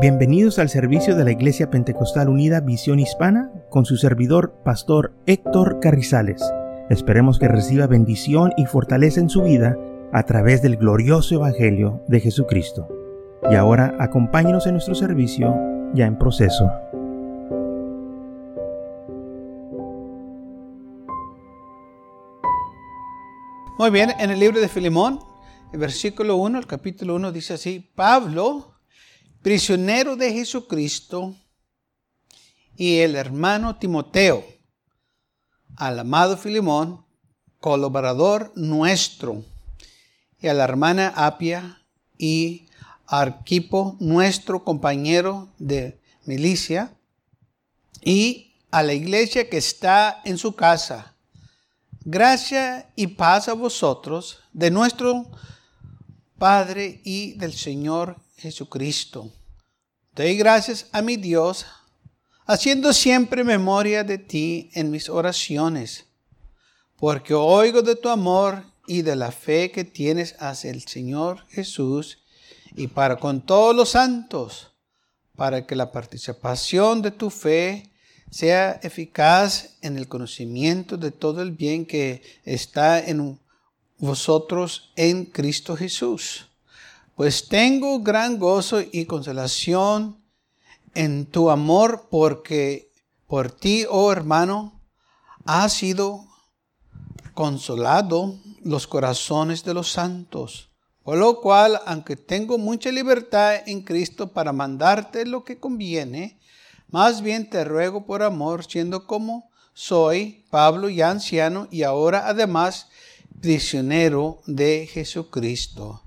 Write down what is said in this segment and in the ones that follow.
Bienvenidos al servicio de la Iglesia Pentecostal Unida Visión Hispana con su servidor, Pastor Héctor Carrizales. Esperemos que reciba bendición y fortaleza en su vida a través del glorioso Evangelio de Jesucristo. Y ahora acompáñenos en nuestro servicio ya en proceso. Muy bien, en el libro de Filemón, el versículo 1, el capítulo 1 dice así, Pablo, prisionero de Jesucristo, y el hermano Timoteo, al amado Filimón, colaborador nuestro, y a la hermana Apia y Arquipo, nuestro compañero de milicia, y a la iglesia que está en su casa. Gracia y paz a vosotros de nuestro Padre y del Señor Jesucristo. Doy gracias a mi Dios, haciendo siempre memoria de ti en mis oraciones, porque oigo de tu amor y de la fe que tienes hacia el Señor Jesús y para con todos los santos, para que la participación de tu fe sea eficaz en el conocimiento de todo el bien que está en vosotros en Cristo Jesús pues tengo gran gozo y consolación en tu amor porque por ti, oh hermano, ha sido consolado los corazones de los santos. Por lo cual, aunque tengo mucha libertad en Cristo para mandarte lo que conviene, más bien te ruego por amor, siendo como soy, Pablo ya anciano y ahora además prisionero de Jesucristo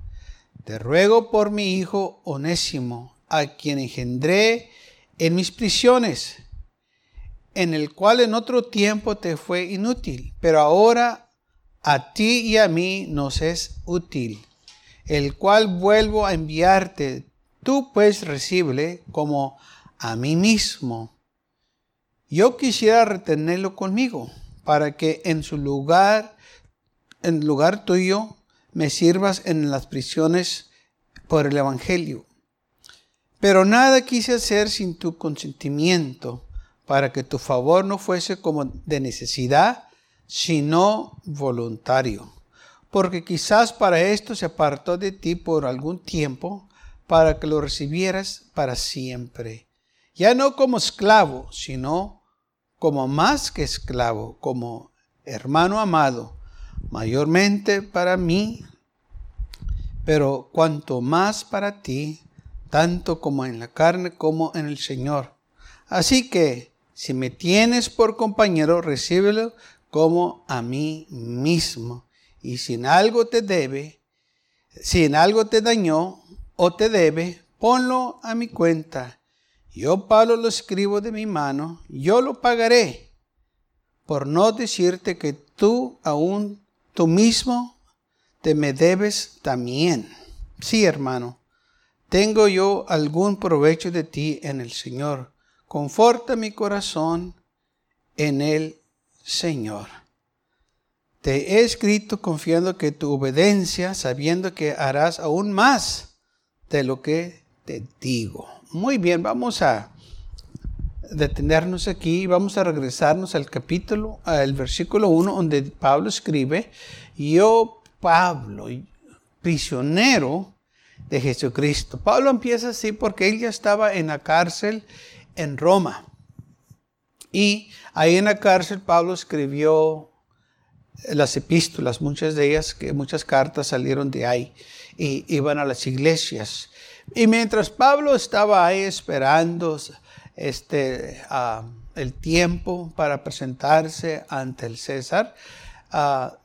te ruego por mi hijo onésimo, a quien engendré en mis prisiones, en el cual en otro tiempo te fue inútil, pero ahora a ti y a mí nos es útil, el cual vuelvo a enviarte, tú pues recible como a mí mismo. Yo quisiera retenerlo conmigo, para que en su lugar, en lugar tuyo, me sirvas en las prisiones por el Evangelio. Pero nada quise hacer sin tu consentimiento, para que tu favor no fuese como de necesidad, sino voluntario. Porque quizás para esto se apartó de ti por algún tiempo, para que lo recibieras para siempre. Ya no como esclavo, sino como más que esclavo, como hermano amado mayormente para mí, pero cuanto más para ti, tanto como en la carne como en el Señor. Así que, si me tienes por compañero, recíbelo como a mí mismo. Y si en algo te debe, si en algo te dañó o te debe, ponlo a mi cuenta. Yo, Pablo, lo escribo de mi mano, yo lo pagaré, por no decirte que tú aún tú mismo te me debes también. Sí, hermano, tengo yo algún provecho de ti en el Señor. Conforta mi corazón en el Señor. Te he escrito confiando que tu obediencia, sabiendo que harás aún más de lo que te digo. Muy bien, vamos a detenernos aquí, vamos a regresarnos al capítulo, al versículo 1, donde Pablo escribe, yo Pablo, prisionero de Jesucristo. Pablo empieza así porque él ya estaba en la cárcel en Roma. Y ahí en la cárcel Pablo escribió las epístolas, muchas de ellas, que muchas cartas salieron de ahí y iban a las iglesias. Y mientras Pablo estaba ahí esperando este, el tiempo para presentarse ante el César, ah,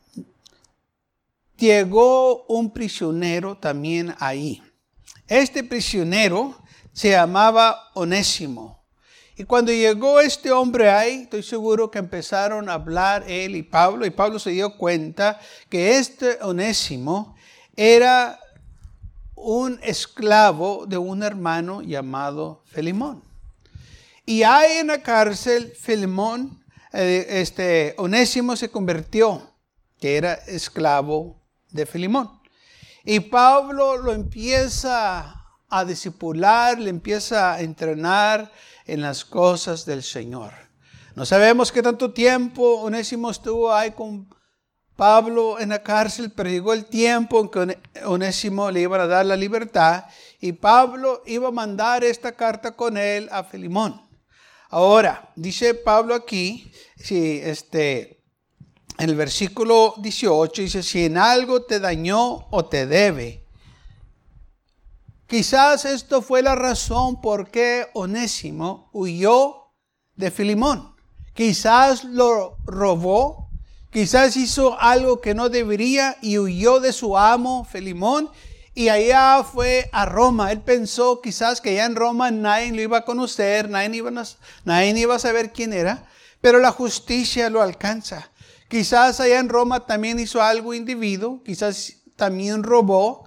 llegó un prisionero también ahí. Este prisionero se llamaba Onésimo. Y cuando llegó este hombre ahí, estoy seguro que empezaron a hablar él y Pablo, y Pablo se dio cuenta que este Onésimo era un esclavo de un hermano llamado Felimón. Y ahí en la cárcel, Filemón, eh, este, Onésimo se convirtió, que era esclavo de Filimón. Y Pablo lo empieza a discipular, le empieza a entrenar en las cosas del Señor. No sabemos qué tanto tiempo Onésimo estuvo ahí con Pablo en la cárcel, pero llegó el tiempo en que Onésimo le iban a dar la libertad y Pablo iba a mandar esta carta con él a Filimón. Ahora, dice Pablo aquí, si este, en el versículo 18 dice, si en algo te dañó o te debe, quizás esto fue la razón por qué Onésimo huyó de Filimón. Quizás lo robó Quizás hizo algo que no debería y huyó de su amo, Filimón, y allá fue a Roma. Él pensó quizás que allá en Roma nadie lo iba a conocer, nadie iba a, nadie iba a saber quién era, pero la justicia lo alcanza. Quizás allá en Roma también hizo algo individuo, quizás también robó,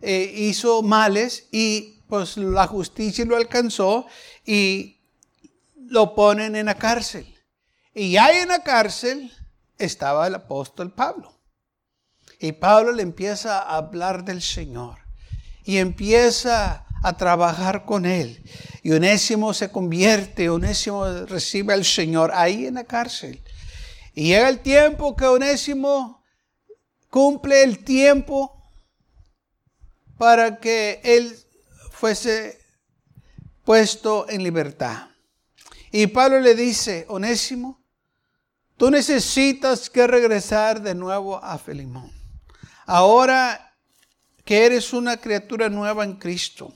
eh, hizo males y pues la justicia lo alcanzó y lo ponen en la cárcel. Y ahí en la cárcel estaba el apóstol Pablo. Y Pablo le empieza a hablar del Señor y empieza a trabajar con él. Y Onésimo se convierte, Onésimo recibe al Señor ahí en la cárcel. Y llega el tiempo que Onésimo cumple el tiempo para que él fuese puesto en libertad. Y Pablo le dice, Onésimo, Tú necesitas que regresar de nuevo a Filimón. Ahora que eres una criatura nueva en Cristo,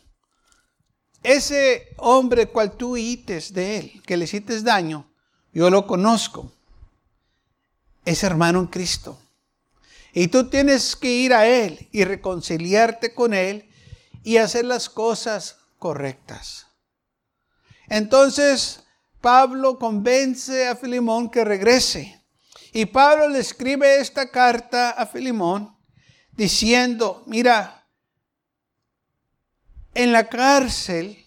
ese hombre cual tú hites de él, que le hiciste daño, yo lo conozco. Es hermano en Cristo. Y tú tienes que ir a él y reconciliarte con él y hacer las cosas correctas. Entonces, Pablo convence a Filimón que regrese. Y Pablo le escribe esta carta a Filimón diciendo, mira, en la cárcel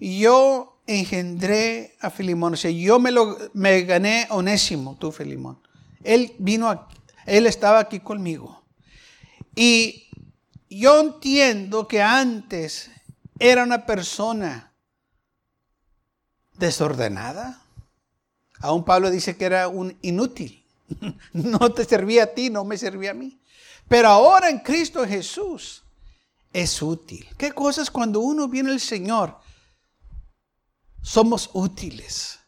yo engendré a Filimón, o sea, yo me, lo, me gané onésimo, tú Filimón. Él vino, él estaba aquí conmigo. Y yo entiendo que antes era una persona desordenada. Aún Pablo dice que era un inútil. No te servía a ti, no me servía a mí. Pero ahora en Cristo Jesús es útil. ¿Qué cosas cuando uno viene al Señor? Somos útiles.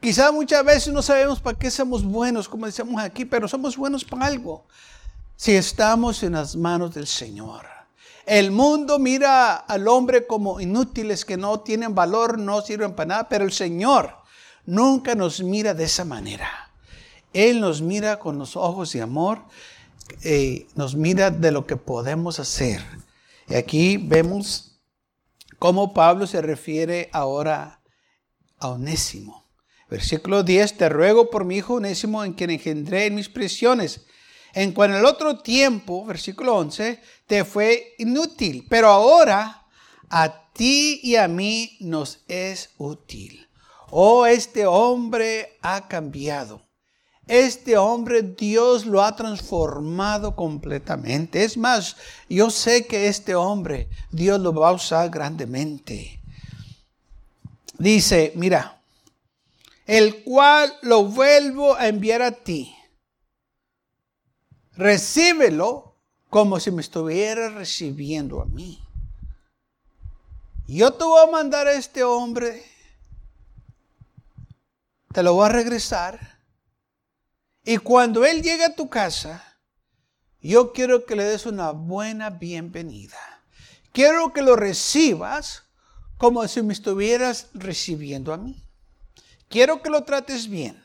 Quizás muchas veces no sabemos para qué somos buenos, como decimos aquí, pero somos buenos para algo. Si estamos en las manos del Señor. El mundo mira al hombre como inútiles que no tienen valor, no sirven para nada, pero el Señor nunca nos mira de esa manera. Él nos mira con los ojos de amor, eh, nos mira de lo que podemos hacer. Y aquí vemos cómo Pablo se refiere ahora a Onésimo. Versículo 10, te ruego por mi hijo Onésimo en quien engendré en mis prisiones en cuanto al otro tiempo, versículo 11, te fue inútil, pero ahora a ti y a mí nos es útil. Oh, este hombre ha cambiado. Este hombre Dios lo ha transformado completamente. Es más, yo sé que este hombre Dios lo va a usar grandemente. Dice, mira, el cual lo vuelvo a enviar a ti recíbelo como si me estuviera recibiendo a mí. Yo te voy a mandar a este hombre, te lo voy a regresar, y cuando él llegue a tu casa, yo quiero que le des una buena bienvenida. Quiero que lo recibas como si me estuvieras recibiendo a mí. Quiero que lo trates bien.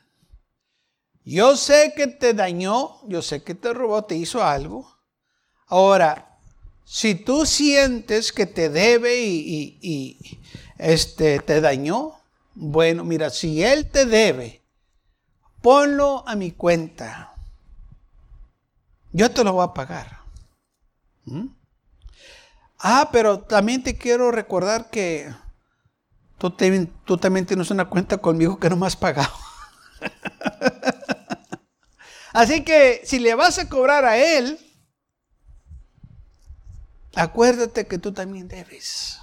Yo sé que te dañó, yo sé que te robó, te hizo algo. Ahora, si tú sientes que te debe y, este, te dañó, bueno, mira, si él te debe, ponlo a mi cuenta. Yo te lo voy a pagar. ¿Mm? Ah, pero también te quiero recordar que tú, tú también tienes una cuenta conmigo que no me has pagado. Así que si le vas a cobrar a él, acuérdate que tú también debes.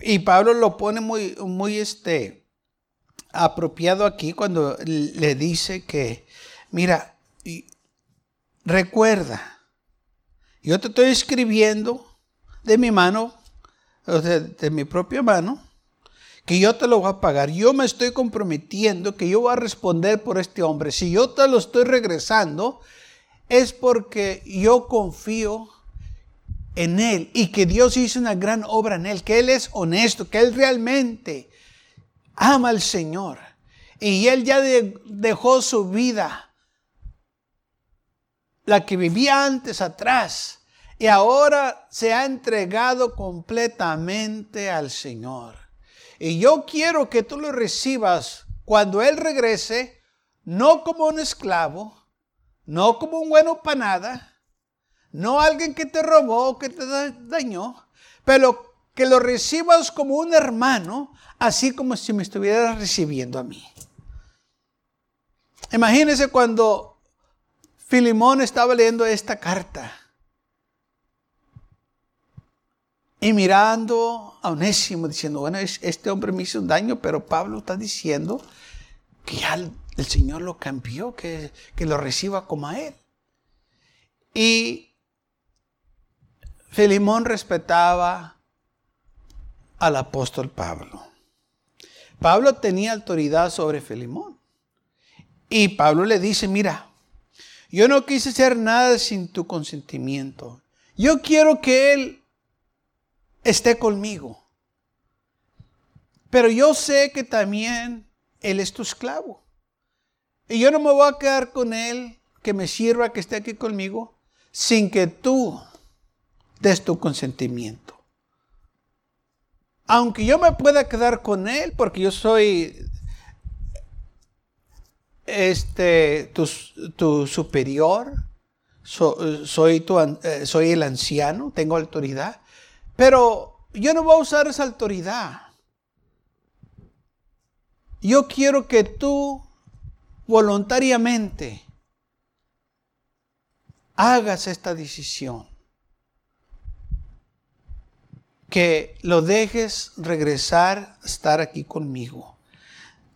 Y Pablo lo pone muy, muy este, apropiado aquí cuando le dice que, mira, recuerda, yo te estoy escribiendo de mi mano, de, de mi propia mano, que yo te lo voy a pagar. Yo me estoy comprometiendo que yo voy a responder por este hombre. Si yo te lo estoy regresando, es porque yo confío en Él y que Dios hizo una gran obra en Él, que Él es honesto, que Él realmente ama al Señor. Y Él ya dejó su vida, la que vivía antes atrás, y ahora se ha entregado completamente al Señor. Y yo quiero que tú lo recibas cuando Él regrese, no como un esclavo, no como un bueno para nada, no alguien que te robó, que te dañó, pero que lo recibas como un hermano, así como si me estuvieras recibiendo a mí. Imagínense cuando Filimón estaba leyendo esta carta y mirando a Onésimo diciendo, bueno, este hombre me hizo un daño, pero Pablo está diciendo que ya el Señor lo cambió, que, que lo reciba como a él. Y Filimón respetaba al apóstol Pablo. Pablo tenía autoridad sobre Filimón. Y Pablo le dice, mira, yo no quise hacer nada sin tu consentimiento. Yo quiero que él esté conmigo. Pero yo sé que también él es tu esclavo. Y yo no me voy a quedar con él, que me sirva, que esté aquí conmigo, sin que tú des tu consentimiento. Aunque yo me pueda quedar con él porque yo soy este, tu, superior, soy, tu, eh, soy el anciano, tengo autoridad, pero yo no voy a usar esa autoridad. Yo quiero que tú voluntariamente hagas esta decisión que lo dejes regresar a estar aquí conmigo.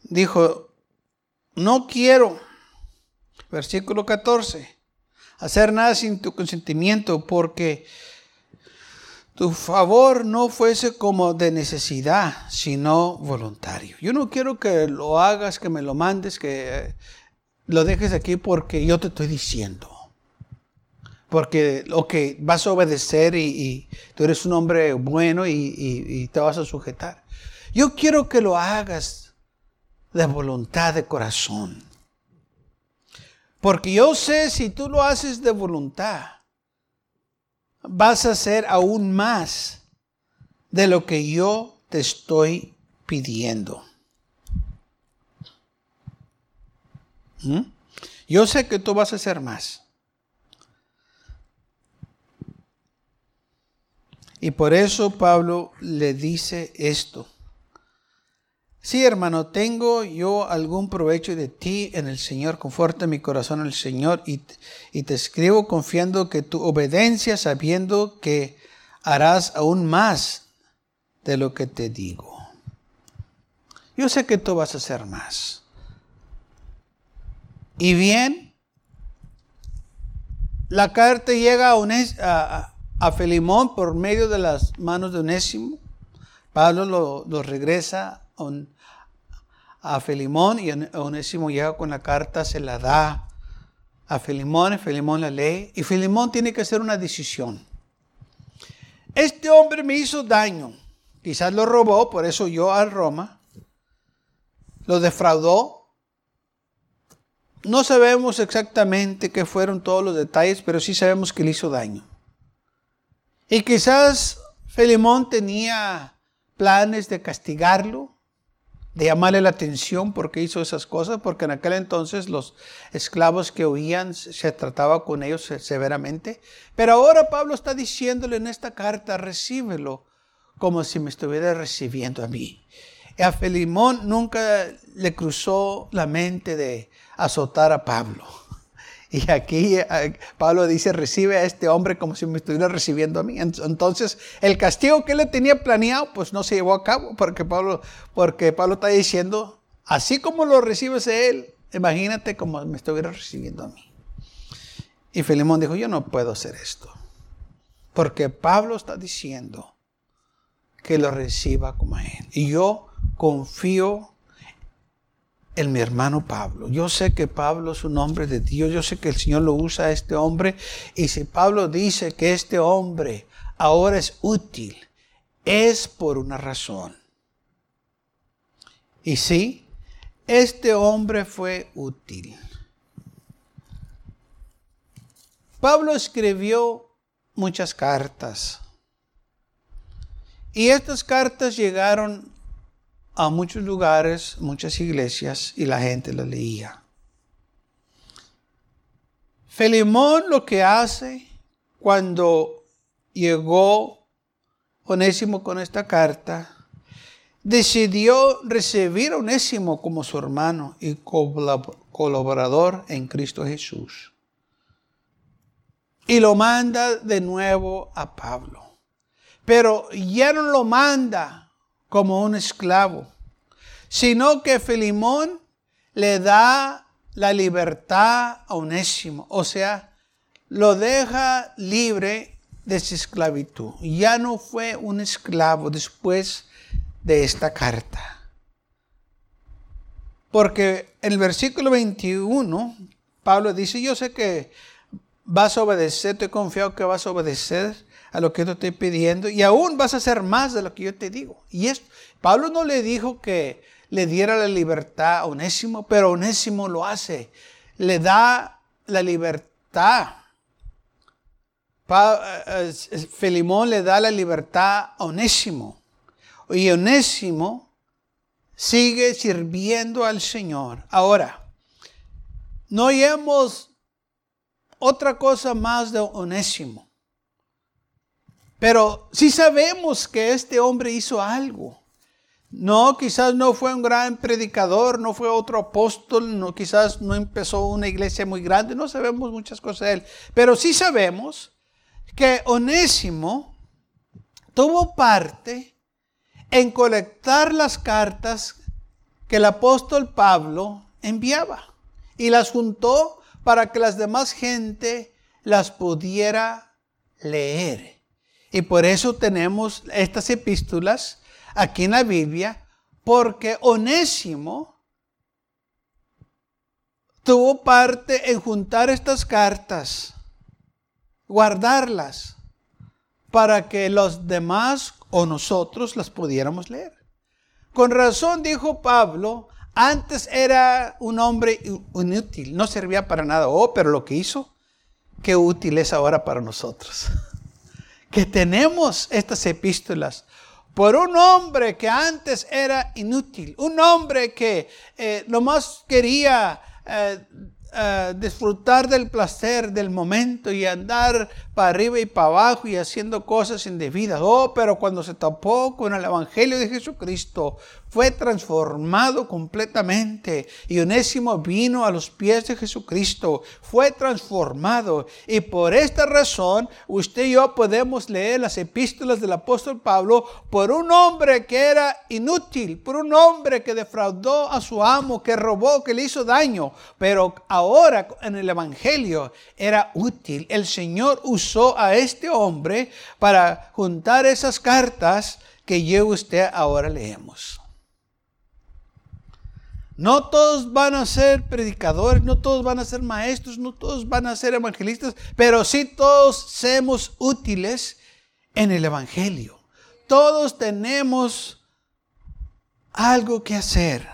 Dijo, no quiero, versículo 14, hacer nada sin tu consentimiento porque tu favor no fuese como de necesidad, sino voluntario. Yo no quiero que lo hagas, que me lo mandes, que lo dejes aquí porque yo te estoy diciendo porque que vas a obedecer y, tú eres un hombre bueno y, te vas a sujetar. Yo quiero que lo hagas de voluntad, de corazón. Porque yo sé si tú lo haces de voluntad, vas a hacer aún más de lo que yo te estoy pidiendo. ¿Mm? Yo sé que tú vas a hacer más. Y por eso Pablo le dice esto. Sí, hermano, tengo yo algún provecho de ti en el Señor. Conforta mi corazón en el Señor y, te escribo confiando que tu obediencia, sabiendo que harás aún más de lo que te digo. Yo sé que tú vas a hacer más. Y bien, la carta llega a, a, a Felimón por medio de las manos de Onésimo. Pablo lo, regresa a Felimón y Onésimo llega con la carta, se la da a Felimón, y Felimón la lee y Felimón tiene que hacer una decisión. Este hombre me hizo daño, quizás lo robó, por eso yo a Roma, lo defraudó. No sabemos exactamente qué fueron todos los detalles, pero sí sabemos que le hizo daño. Y quizás Filemón tenía planes de castigarlo, de llamarle la atención porque hizo esas cosas, porque en aquel entonces los esclavos que huían se trataba con ellos severamente. Pero ahora Pablo está diciéndole en esta carta, recíbelo como si me estuviera recibiendo a mí. Y a Filemón nunca le cruzó la mente de azotar a Pablo. Y aquí eh, Pablo dice, recibe a este hombre como si me estuviera recibiendo a mí. Entonces, el castigo que él tenía planeado, pues no se llevó a cabo, porque Pablo, porque Pablo está diciendo, así como lo recibes a él, imagínate como me estuviera recibiendo a mí. Y Filemón dijo, yo no puedo hacer esto. Porque Pablo está diciendo que lo reciba como a él. Y yo confío en mi hermano Pablo. Yo sé que Pablo es un hombre de Dios. Yo sé que el Señor lo usa a este hombre. Y si Pablo dice que este hombre ahora es útil, es por una razón. Y sí, este hombre fue útil. Pablo escribió muchas cartas. Y estas cartas llegaron a muchos lugares, muchas iglesias, y la gente las leía. Felimón lo que hace cuando llegó Onésimo con esta carta, decidió recibir a Onésimo como su hermano y colaborador en Cristo Jesús. Y lo manda de nuevo a Pablo. Pero ya no lo manda como un esclavo, sino que Filimón le da la libertad a Onésimo, o sea, lo deja libre de su esclavitud. Ya no fue un esclavo después de esta carta. Porque en el versículo 21, Pablo dice, yo sé que vas a obedecer, te he confiado que vas a obedecer a lo que yo te estoy pidiendo y aún vas a hacer más de lo que yo te digo. Y esto, Pablo no le dijo que le diera la libertad a Onésimo, pero Onésimo lo hace. Le da la libertad. Eh, eh, Felimón le da la libertad a Onésimo. Y Onésimo sigue sirviendo al Señor. Ahora, no oímos otra cosa más de Onésimo. Pero sí sabemos que este hombre hizo algo. No, quizás no fue un gran predicador, no fue otro apóstol, no, quizás no empezó una iglesia muy grande, no sabemos muchas cosas de él. Pero sí sabemos que Onésimo tuvo parte en colectar las cartas que el apóstol Pablo enviaba y las juntó para que las demás gente las pudiera leer. Y por eso tenemos estas epístolas aquí en la Biblia, porque Onésimo tuvo parte en juntar estas cartas, guardarlas, para que los demás o nosotros las pudiéramos leer. Con razón dijo Pablo, antes era un hombre inútil, no servía para nada. Oh, pero lo que hizo, qué útil es ahora para nosotros. que tenemos estas epístolas por un hombre que antes era inútil, un hombre que eh, nomás quería eh, eh, disfrutar del placer del momento y andar para arriba y para abajo y haciendo cosas indebidas. Oh, pero cuando se topó con el Evangelio de Jesucristo, fue transformado completamente. Y Onésimo vino a los pies de Jesucristo, fue transformado. Y por esta razón, usted y yo podemos leer las epístolas del apóstol Pablo por un hombre que era inútil, por un hombre que defraudó a su amo, que robó, que le hizo daño. Pero ahora en el Evangelio era útil. El Señor usó a este hombre para juntar esas cartas que yo y usted ahora leemos. No todos van a ser predicadores, no todos van a ser maestros, no todos van a ser evangelistas, pero sí todos somos útiles en el Evangelio. Todos tenemos algo que hacer.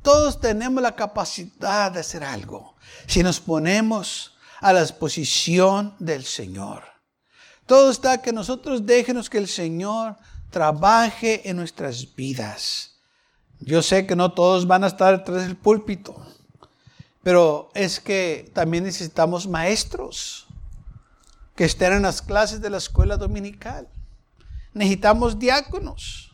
Todos tenemos la capacidad de hacer algo si nos ponemos a la disposición del Señor. Todo está que nosotros déjenos que el Señor trabaje en nuestras vidas. Yo sé que no todos van a estar tras el púlpito, pero es que también necesitamos maestros que estén en las clases de la escuela dominical. Necesitamos diáconos.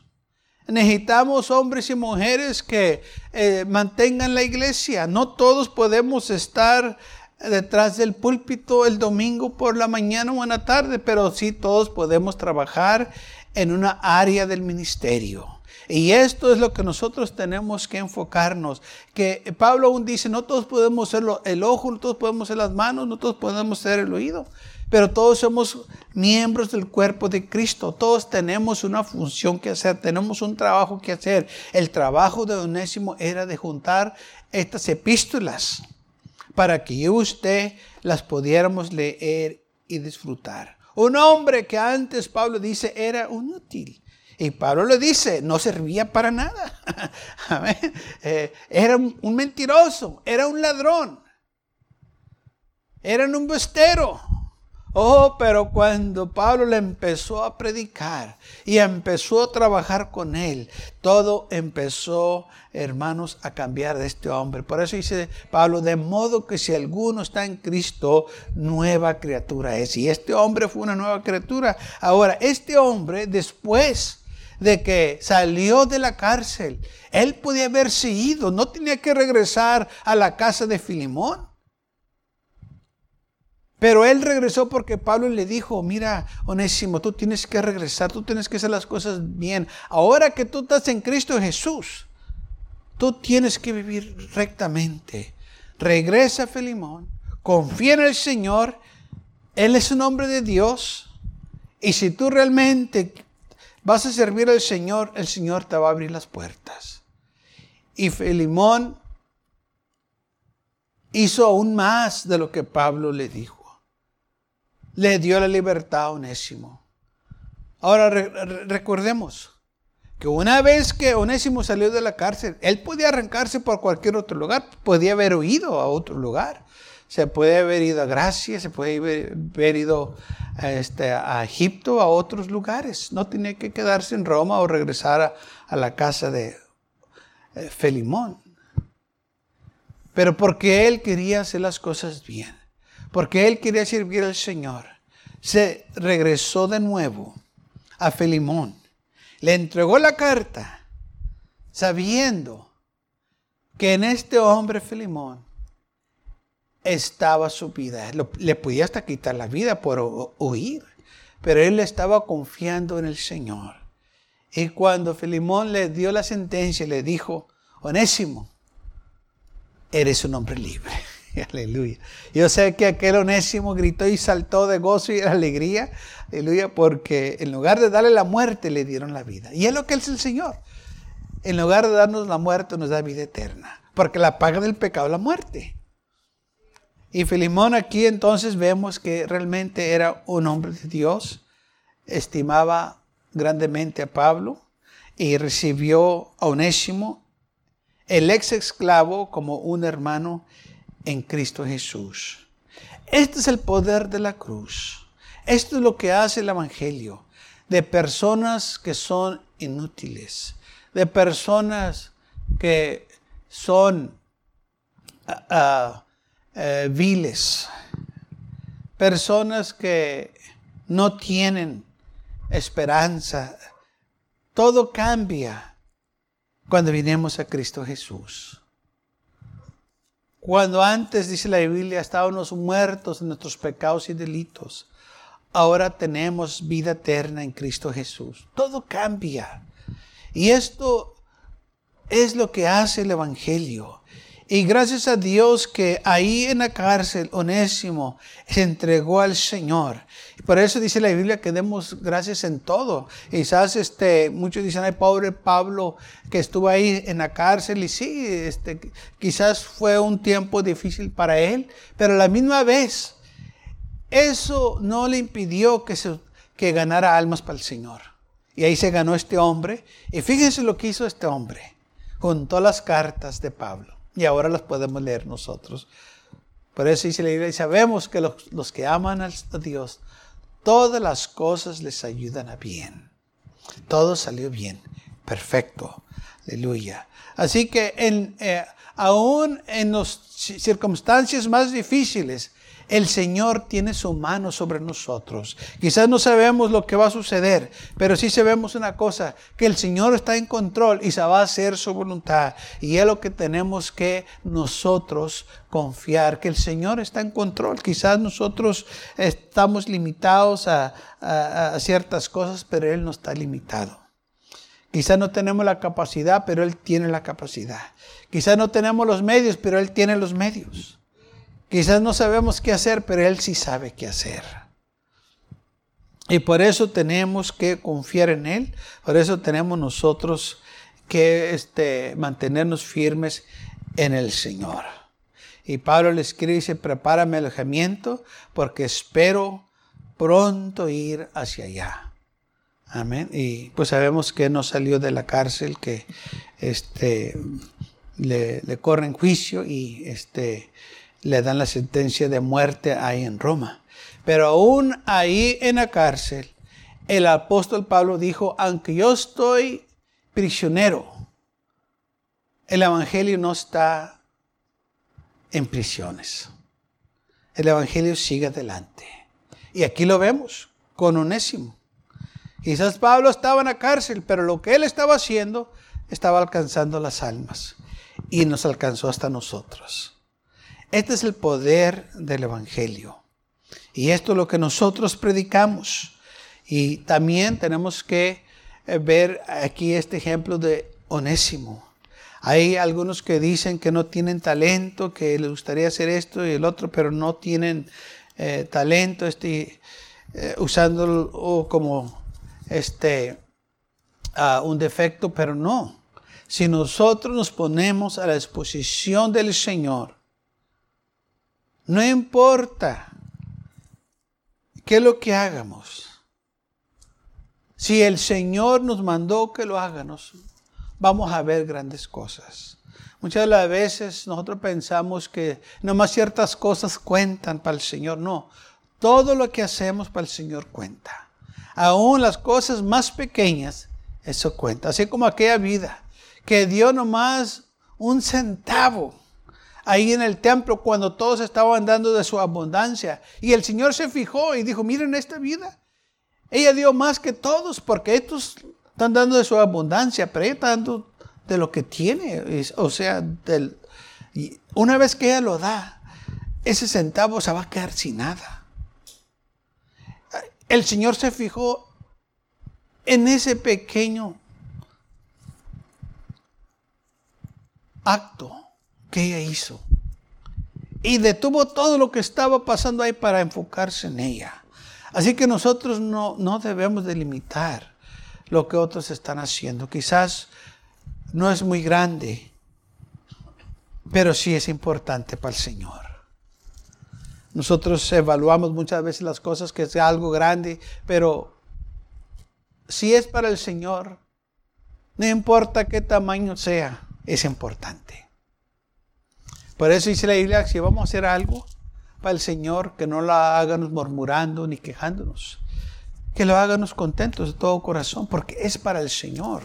Necesitamos hombres y mujeres que eh, mantengan la iglesia. No todos podemos estar detrás del púlpito el domingo por la mañana o en la tarde, pero sí todos podemos trabajar en una área del ministerio. Y esto es lo que nosotros tenemos que enfocarnos. Que Pablo aún dice, no todos podemos ser el ojo, no todos podemos ser las manos, no todos podemos ser el oído. Pero todos somos miembros del cuerpo de Cristo. Todos tenemos una función que hacer, tenemos un trabajo que hacer. El trabajo de Onésimo era de juntar estas epístolas para que yo y usted las pudiéramos leer y disfrutar. Un hombre que antes Pablo dice era inútil. Y Pablo le dice, no servía para nada. Eh, era un mentiroso, era un ladrón, era un bestero. Oh, pero cuando Pablo le empezó a predicar y empezó a trabajar con él, todo empezó, hermanos, a cambiar de este hombre. Por eso dice Pablo, de modo que si alguno está en Cristo, nueva criatura es. Y este hombre fue una nueva criatura. Ahora, este hombre, después de que salió de la cárcel, él podía haberse ido, no tenía que regresar a la casa de Filimón. Pero él regresó porque Pablo le dijo, mira, Onésimo, tú tienes que regresar, tú tienes que hacer las cosas bien. Ahora que tú estás en Cristo Jesús, tú tienes que vivir rectamente. Regresa Filimón, confía en el Señor, Él es un hombre de Dios. Y si tú realmente vas a servir al Señor, el Señor te va a abrir las puertas. Y Filimón hizo aún más de lo que Pablo le dijo le dio la libertad a Onésimo. Ahora recordemos que una vez que Onésimo salió de la cárcel, él podía arrancarse por cualquier otro lugar, podía haber huido a otro lugar. Se puede haber ido a Gracia, se puede haber ido a, este, a Egipto, a otros lugares. No tenía que quedarse en Roma o regresar a, la casa de eh, Felimón. Pero porque él quería hacer las cosas bien porque él quería servir al Señor, se regresó de nuevo a Felimón. Le entregó la carta sabiendo que en este hombre Felimón estaba su vida. Le podía hasta quitar la vida por huir, pero él estaba confiando en el Señor. Y cuando Filimón le dio la sentencia, le dijo, Onésimo, eres un hombre libre. Aleluya. Yo sé que aquel onésimo gritó y saltó de gozo y de alegría. Aleluya, porque en lugar de darle la muerte, le dieron la vida. Y es lo que es el Señor. En lugar de darnos la muerte, nos da vida eterna. Porque la paga del pecado es la muerte. Y Filimón aquí entonces vemos que realmente era un hombre de Dios. Estimaba grandemente a Pablo y recibió a Onésimo, el ex esclavo, como un hermano en Cristo Jesús. Este es el poder de la cruz. Esto es lo que hace el Evangelio de personas que son inútiles, de personas que son ah, eh, viles, personas que no tienen esperanza. Todo cambia cuando vinimos a Cristo Jesús. Cuando antes, dice la Biblia, estábamos muertos en nuestros pecados y delitos, ahora tenemos vida eterna en Cristo Jesús. Todo cambia. Y esto es lo que hace el Evangelio. Y gracias a Dios que ahí en la cárcel Onésimo se entregó al Señor. Por eso dice la Biblia que demos gracias en todo. quizás este, muchos dicen, ay, pobre Pablo que estuvo ahí en la cárcel. Y sí, este, quizás fue un tiempo difícil para él, pero a la misma vez, eso no le impidió que, se, que ganara almas para el Señor. Y ahí se ganó este hombre. Y fíjense lo que hizo este hombre. Juntó las cartas de Pablo y ahora las podemos leer nosotros. Por eso dice la y sabemos que los, que aman a Dios, todas las cosas les ayudan a bien. Todo salió bien, perfecto. Aleluya. Así que en, eh, aún en las circunstancias más difíciles, El Señor tiene su mano sobre nosotros. Quizás no sabemos lo que va a suceder, pero sí sabemos una cosa, que el Señor está en control y se va a hacer su voluntad. Y es lo que tenemos que nosotros confiar, que el Señor está en control. Quizás nosotros estamos limitados a, ciertas cosas, pero Él no está limitado. Quizás no tenemos la capacidad, pero Él tiene la capacidad. Quizás no tenemos los medios, pero Él tiene los medios. Quizás no sabemos qué hacer, pero Él sí sabe qué hacer. Y por eso tenemos que confiar en Él, por eso tenemos nosotros que este, mantenernos firmes en el Señor. Y Pablo le escribe y dice, prepárame alojamiento porque espero pronto ir hacia allá. Amén. Y pues sabemos que no salió de la cárcel, que este, le, le corren juicio y este, le dan la sentencia de muerte ahí en Roma. Pero aún ahí en la cárcel, el apóstol Pablo dijo, aunque yo estoy prisionero, el Evangelio no está en prisiones. El Evangelio sigue adelante. Y aquí lo vemos con Onésimo. Quizás Pablo estaba en la cárcel, pero lo que él estaba haciendo estaba alcanzando las almas. Y nos alcanzó hasta nosotros. Este es el poder del Evangelio. Y esto es lo que nosotros predicamos. Y también tenemos que eh, ver aquí este ejemplo de Onésimo. Hay algunos que dicen que no tienen talento, que les gustaría hacer esto y el otro, pero no tienen eh, talento, este, eh, usándolo como este, un defecto, pero no. Si nosotros nos ponemos a la disposición del Señor, no importa qué es lo que hagamos. Si el Señor nos mandó que lo hagamos, vamos a ver grandes cosas. Muchas de las veces nosotros pensamos que nomás ciertas cosas cuentan para el Señor. No, todo lo que hacemos para el Señor cuenta. Aún las cosas más pequeñas, eso cuenta. Así como aquella vida que dio nomás un centavo ahí en el templo cuando todos estaban dando de su abundancia. Y el Señor se fijó y dijo, miren esta vida. Ella dio más que todos porque estos están dando de su abundancia, pero ella está dando de lo que tiene. O sea, del, una vez que ella lo da, ese centavo se va a quedar sin nada. El Señor se fijó en ese pequeño acto que ella hizo. Y detuvo todo lo que estaba pasando ahí para enfocarse en ella. Así que nosotros no, no debemos delimitar lo que otros están haciendo. Quizás no es muy grande, pero sí es importante para el Señor. Nosotros evaluamos muchas veces las cosas que es algo grande, pero si es para el Señor, no importa qué tamaño sea, es importante. Por eso dice la Biblia, si vamos a hacer algo para el Señor, que no lo háganos murmurando ni quejándonos, que lo háganos contentos de todo corazón, porque es para el Señor.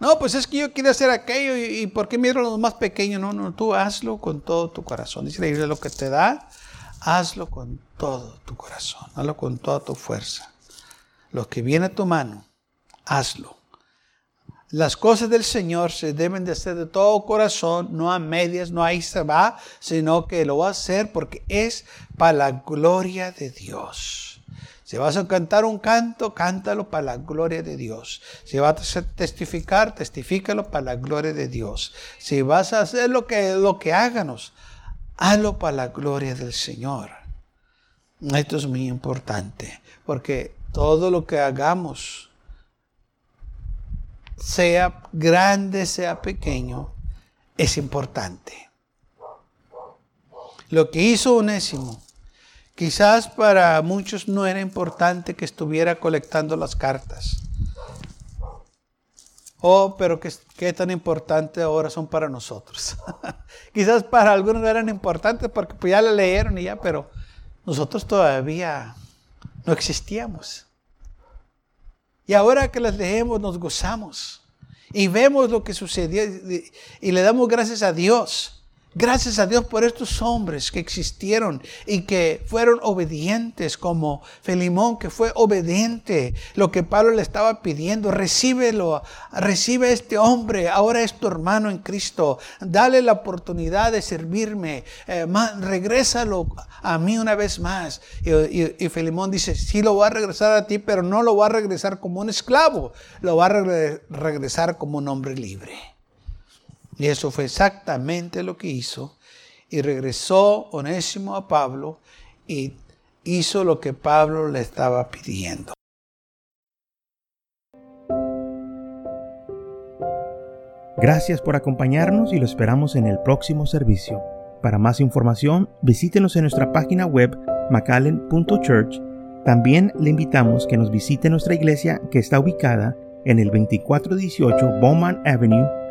No, pues es que yo quiero hacer aquello y, ¿por qué miro a los más pequeños? No, no, tú hazlo con todo tu corazón. Dice la Biblia, lo que te da, hazlo con todo tu corazón, hazlo con toda tu fuerza. Lo que viene a tu mano, hazlo. Las cosas del Señor se deben de hacer de todo corazón, no a medias, no ahí se va, sino que lo va a hacer porque es para la gloria de Dios. Si vas a cantar un canto, cántalo para la gloria de Dios. Si vas a testificar, testifícalo para la gloria de Dios. Si vas a hacer lo que, lo que háganos, hazlo para la gloria del Señor. Esto es muy importante, porque todo lo que hagamos, sea grande, sea pequeño, es importante. Lo que hizo Onésimo, quizás para muchos no era importante que estuviera colectando las cartas. Oh, pero qué, tan importante ahora son para nosotros. quizás para algunos eran importantes porque pues ya la leyeron y ya, pero nosotros todavía no existíamos. Y ahora que las leemos nos gozamos. Y vemos lo que sucedió y le damos gracias a Dios Gracias a Dios por estos hombres que existieron y que fueron obedientes, como Felimón, que fue obediente. Lo que Pablo le estaba pidiendo, recíbelo, recibe a este hombre, ahora es tu hermano en Cristo. Dale la oportunidad de servirme, eh, regrésalo a mí una vez más. Y, Felimón dice, sí lo voy a regresar a ti, pero no lo voy a regresar como un esclavo, lo voy a regresar como un hombre libre. Y eso fue exactamente lo que hizo. Y regresó Onésimo a Pablo y hizo lo que Pablo le estaba pidiendo. Gracias por acompañarnos y lo esperamos en el próximo servicio. Para más información, visítenos en nuestra página web macallen.church. También le invitamos que nos visite nuestra iglesia que está ubicada en el 2418 Bowman Avenue